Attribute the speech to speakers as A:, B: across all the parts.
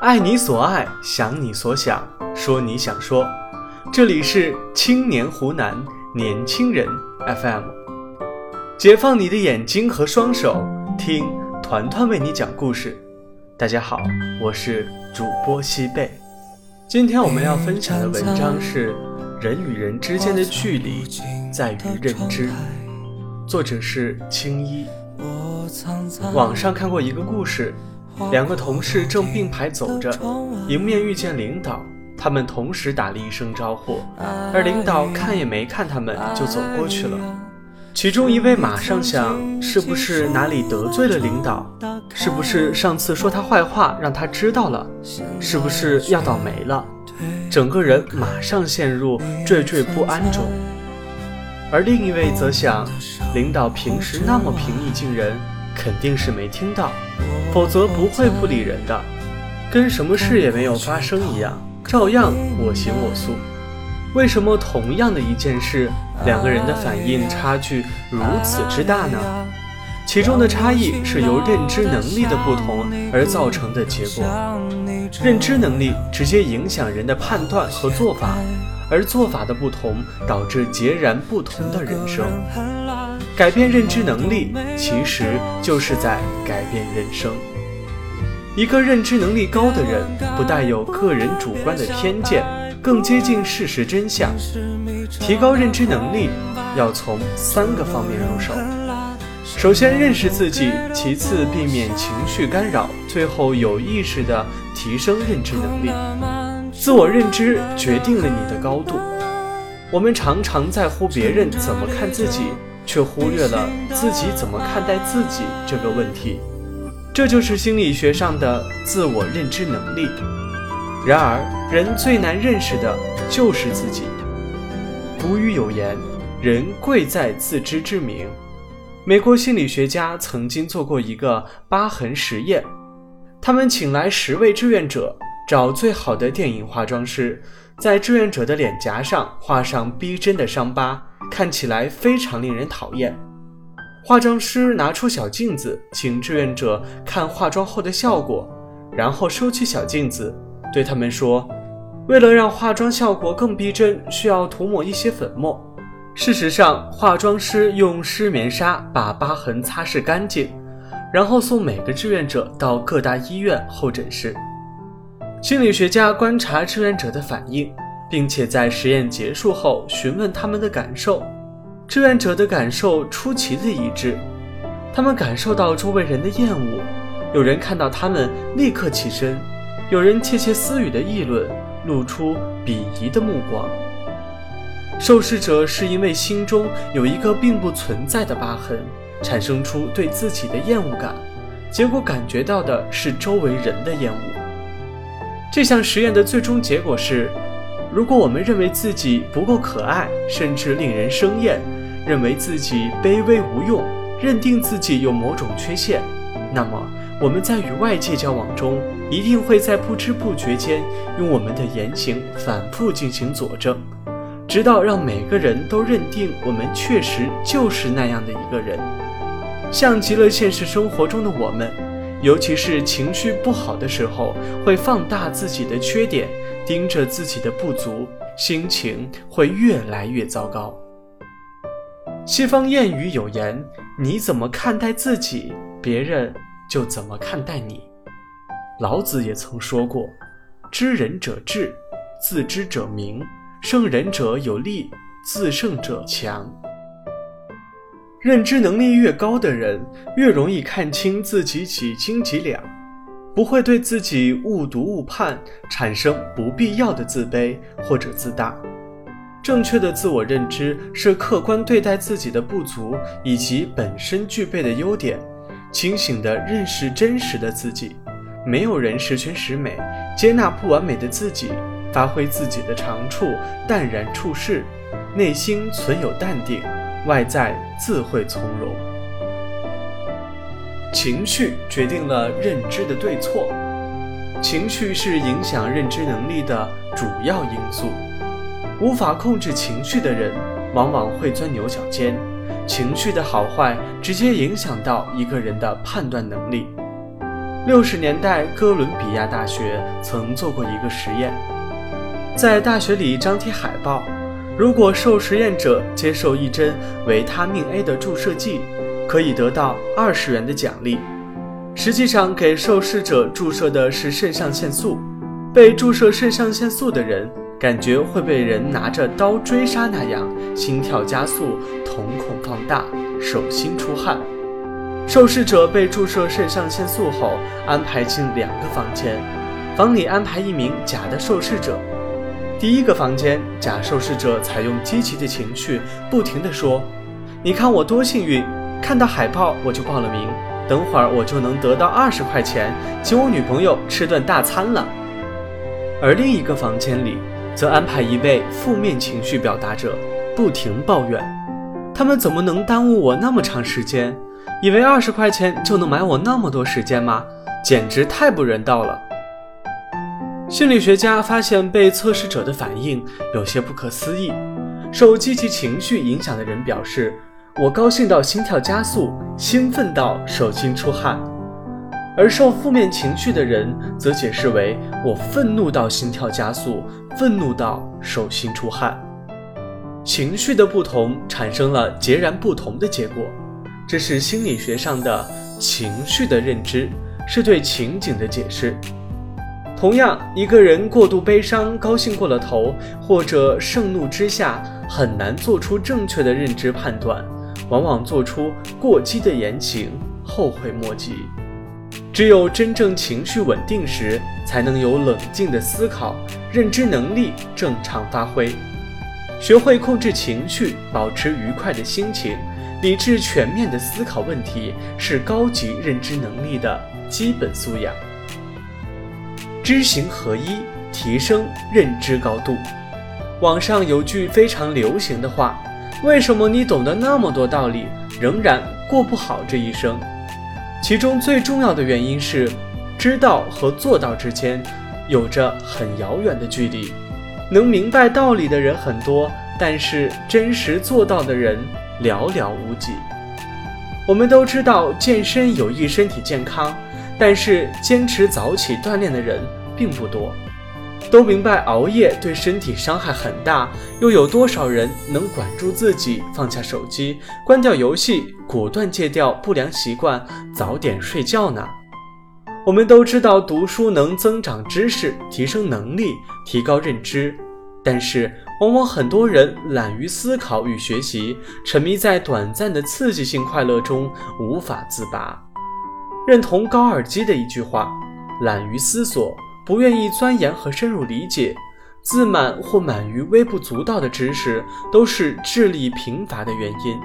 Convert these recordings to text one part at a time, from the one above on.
A: 爱你所爱，想你所想，说你想说。这里是青年湖南年轻人 FM，解放你的眼睛和双手，听团团为你讲故事。大家好，我是主播西贝。今天我们要分享的文章是《人与人之间的距离在于认知》，作者是青衣。网上看过一个故事，两个同事正并排走着，迎面遇见领导，他们同时打了一声招呼，而领导看也没看他们就走过去了。其中一位马上想，是不是哪里得罪了领导？是不是上次说他坏话让他知道了？是不是要倒霉了？整个人马上陷入惴惴不安中。而另一位则想，领导平时那么平易近人，肯定是没听到，否则不会不理人的，跟什么事也没有发生一样，照样我行我素。为什么同样的一件事，两个人的反应差距如此之大呢？其中的差异是由认知能力的不同而造成的结果。认知能力直接影响人的判断和做法。而做法的不同，导致截然不同的人生。改变认知能力，其实就是在改变人生。一个认知能力高的人，不带有个人主观的偏见，更接近事实真相。提高认知能力，要从三个方面入手：首先认识自己，其次避免情绪干扰，最后有意识地提升认知能力。自我认知决定了你的高度。我们常常在乎别人怎么看自己，却忽略了自己怎么看待自己这个问题。这就是心理学上的自我认知能力。然而，人最难认识的就是自己。古语有言：“人贵在自知之明。”美国心理学家曾经做过一个疤痕实验，他们请来十位志愿者。找最好的电影化妆师，在志愿者的脸颊上画上逼真的伤疤，看起来非常令人讨厌。化妆师拿出小镜子，请志愿者看化妆后的效果，然后收起小镜子，对他们说：“为了让化妆效果更逼真，需要涂抹一些粉末。”事实上，化妆师用湿棉纱把疤痕擦拭干净，然后送每个志愿者到各大医院候诊室。心理学家观察志愿者的反应，并且在实验结束后询问他们的感受。志愿者的感受出奇的一致，他们感受到周围人的厌恶，有人看到他们立刻起身，有人窃窃私语的议论，露出鄙夷的目光。受试者是因为心中有一个并不存在的疤痕，产生出对自己的厌恶感，结果感觉到的是周围人的厌恶。这项实验的最终结果是：如果我们认为自己不够可爱，甚至令人生厌，认为自己卑微无用，认定自己有某种缺陷，那么我们在与外界交往中，一定会在不知不觉间用我们的言行反复进行佐证，直到让每个人都认定我们确实就是那样的一个人，像极了现实生活中的我们。尤其是情绪不好的时候，会放大自己的缺点，盯着自己的不足，心情会越来越糟糕。西方谚语有言：“你怎么看待自己，别人就怎么看待你。”老子也曾说过：“知人者智，自知者明；胜人者有力，自胜者强。”认知能力越高的人，越容易看清自己几斤几两，不会对自己误读误判，产生不必要的自卑或者自大。正确的自我认知是客观对待自己的不足以及本身具备的优点，清醒地认识真实的自己。没有人十全十美，接纳不完美的自己，发挥自己的长处，淡然处事，内心存有淡定。外在自会从容，情绪决定了认知的对错，情绪是影响认知能力的主要因素。无法控制情绪的人，往往会钻牛角尖。情绪的好坏直接影响到一个人的判断能力。六十年代，哥伦比亚大学曾做过一个实验，在大学里张贴海报，如果受实验者接受一针维他命 A 的注射剂，可以得到二十元的奖励。实际上，给受试者注射的是肾上腺素，被注射肾上腺素的人感觉会被人拿着刀追杀那样，心跳加速，瞳孔放大，手心出汗。受试者被注射肾上腺素后，安排进两个房间，房里安排一名假的受试者。第一个房间，假受试者采用积极的情绪，不停地说：“你看我多幸运，看到海报我就报了名，等会儿我就能得到二十块钱，请我女朋友吃顿大餐了。”而另一个房间里，则安排一位负面情绪表达者，不停抱怨：“他们怎么能耽误我那么长时间？”以为二十块钱就能买我那么多时间吗？简直太不人道了！心理学家发现，被测试者的反应有些不可思议。受积极情绪影响的人表示：“我高兴到心跳加速，兴奋到手心出汗。”而受负面情绪的人则解释为：“我愤怒到心跳加速，愤怒到手心出汗。”情绪的不同产生了截然不同的结果。这是心理学上的情绪的认知，是对情景的解释。同样，一个人过度悲伤、高兴过了头，或者盛怒之下，很难做出正确的认知判断，往往做出过激的言行，后悔莫及。只有真正情绪稳定时，才能有冷静的思考，认知能力正常发挥。学会控制情绪，保持愉快的心情。理智全面的思考问题是高级认知能力的基本素养。知行合一，提升认知高度。网上有句非常流行的话：“为什么你懂得那么多道理，仍然过不好这一生？”其中最重要的原因是，知道和做到之间有着很遥远的距离。能明白道理的人很多，但是真实做到的人。寥寥无几。我们都知道健身有益身体健康，但是坚持早起锻炼的人并不多。都明白熬夜对身体伤害很大，又有多少人能管住自己，放下手机，关掉游戏，果断戒掉不良习惯，早点睡觉呢？我们都知道读书能增长知识，提升能力，提高认知。但是，往往很多人懒于思考与学习，沉迷在短暂的刺激性快乐中无法自拔。认同高尔基的一句话：“懒于思索，不愿意钻研和深入理解，自满或满于微不足道的知识，都是智力贫乏的原因。”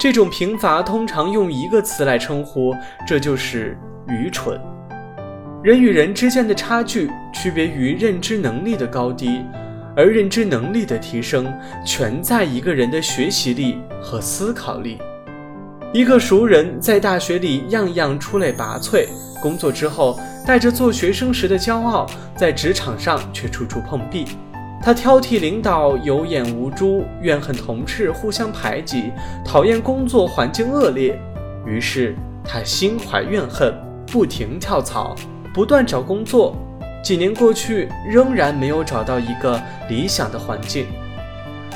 A: 这种贫乏通常用一个词来称呼，这就是愚蠢。人与人之间的差距，区别于认知能力的高低。而认知能力的提升，全在一个人的学习力和思考力。一个熟人在大学里样样出类拔萃，工作之后带着做学生时的骄傲，在职场上却处处碰壁。他挑剔领导有眼无珠，怨恨同事互相排挤，讨厌工作环境恶劣。于是他心怀怨恨，不停跳槽，不断找工作。几年过去，仍然没有找到一个理想的环境。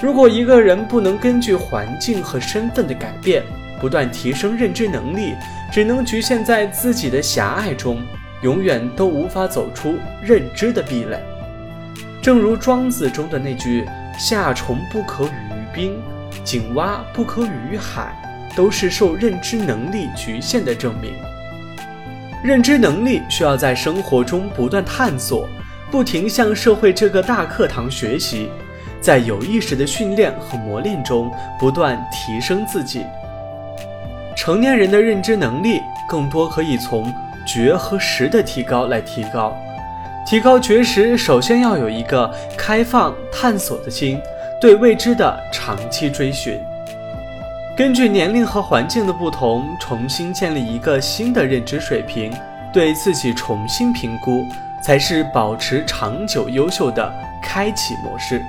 A: 如果一个人不能根据环境和身份的改变，不断提升认知能力，只能局限在自己的狭隘中，永远都无法走出认知的壁垒。正如庄子中的那句“夏虫不可语于冰，井蛙不可语于海”，都是受认知能力局限的证明。认知能力需要在生活中不断探索，不停向社会这个大课堂学习，在有意识的训练和磨练中不断提升自己。成年人的认知能力更多可以从觉和识的提高来提高。提高觉识，首先要有一个开放探索的心，对未知的长期追寻。根据年龄和环境的不同，重新建立一个新的认知水平，对自己重新评估，才是保持长久优秀的开启模式。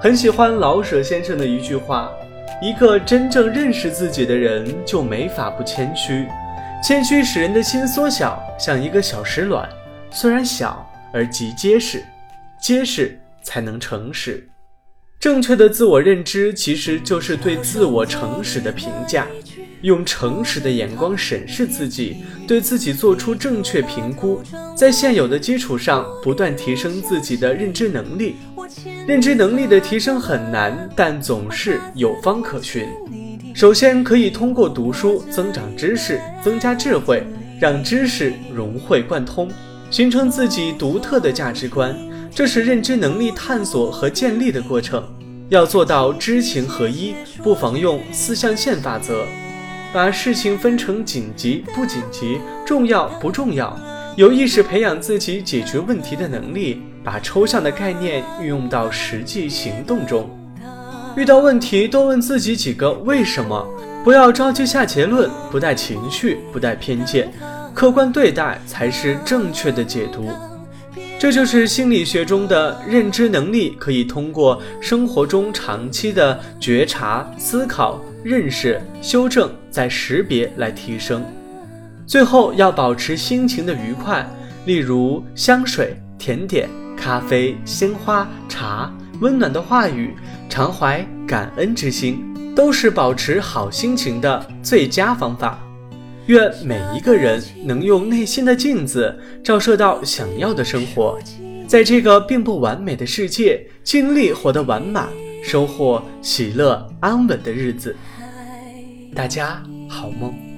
A: 很喜欢老舍先生的一句话：“一个真正认识自己的人，就没法不谦虚。谦虚使人的心缩小，像一个小石卵，虽然小而极结实，结实才能诚实。正确的自我认知其实就是对自我诚实的评价，用诚实的眼光审视自己，对自己做出正确评估，在现有的基础上不断提升自己的认知能力。认知能力的提升很难，但总是有方可循。首先可以通过读书增长知识，增加智慧，让知识融会贯通，形成自己独特的价值观。这是认知能力探索和建立的过程。要做到知行合一，不妨用四象限法则，把事情分成紧急不紧急、重要不重要，有意识培养自己解决问题的能力，把抽象的概念运用到实际行动中。遇到问题，多问自己几个为什么，不要着急下结论，不带情绪，不带偏见，客观对待才是正确的解读。这就是心理学中的认知能力，可以通过生活中长期的觉察、思考、认识、修正，再识别来提升。最后要保持心情的愉快，例如香水、甜点、咖啡、鲜花、茶。温暖的话语，常怀感恩之心，都是保持好心情的最佳方法。愿每一个人能用内心的镜子照射到想要的生活，在这个并不完美的世界，尽力活得完满，收获喜乐安稳的日子。大家好梦。